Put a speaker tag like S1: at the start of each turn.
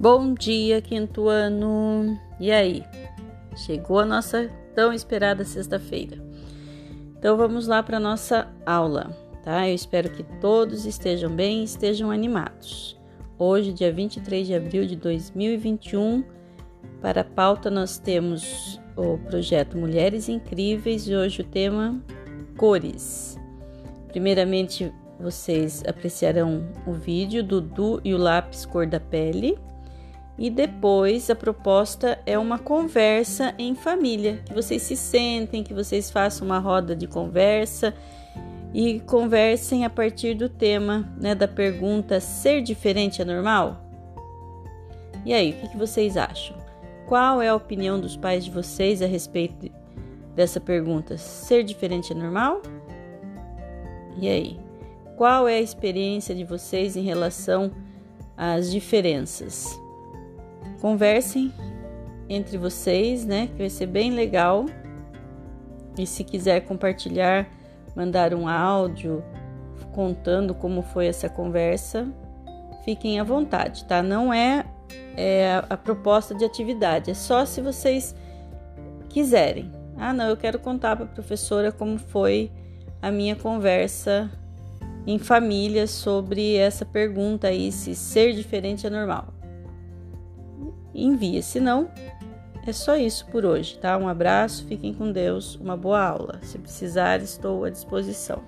S1: Bom dia, quinto ano! E aí? Chegou a nossa tão esperada sexta-feira. Então vamos lá para nossa aula, tá? Eu espero que todos estejam bem e estejam animados. Hoje, dia 23 de abril de 2021, para a pauta nós temos o projeto Mulheres Incríveis e hoje o tema cores. Primeiramente, vocês apreciarão o vídeo Dudu e o lápis cor da pele e depois a proposta é uma conversa em família, que vocês se sentem, que vocês façam uma roda de conversa e conversem a partir do tema, né, da pergunta ser diferente é normal? E aí, o que, que vocês acham? Qual é a opinião dos pais de vocês a respeito dessa pergunta? Ser diferente é normal? E aí? Qual é a experiência de vocês em relação às diferenças? Conversem entre vocês, né? Que vai ser bem legal. E se quiser compartilhar, mandar um áudio contando como foi essa conversa, fiquem à vontade, tá? Não é, é a proposta de atividade, é só se vocês quiserem. Ah, não, eu quero contar para a professora como foi a minha conversa em família sobre essa pergunta aí, se ser diferente é normal envia. Se não, é só isso por hoje, tá? Um abraço, fiquem com Deus, uma boa aula. Se precisar, estou à disposição.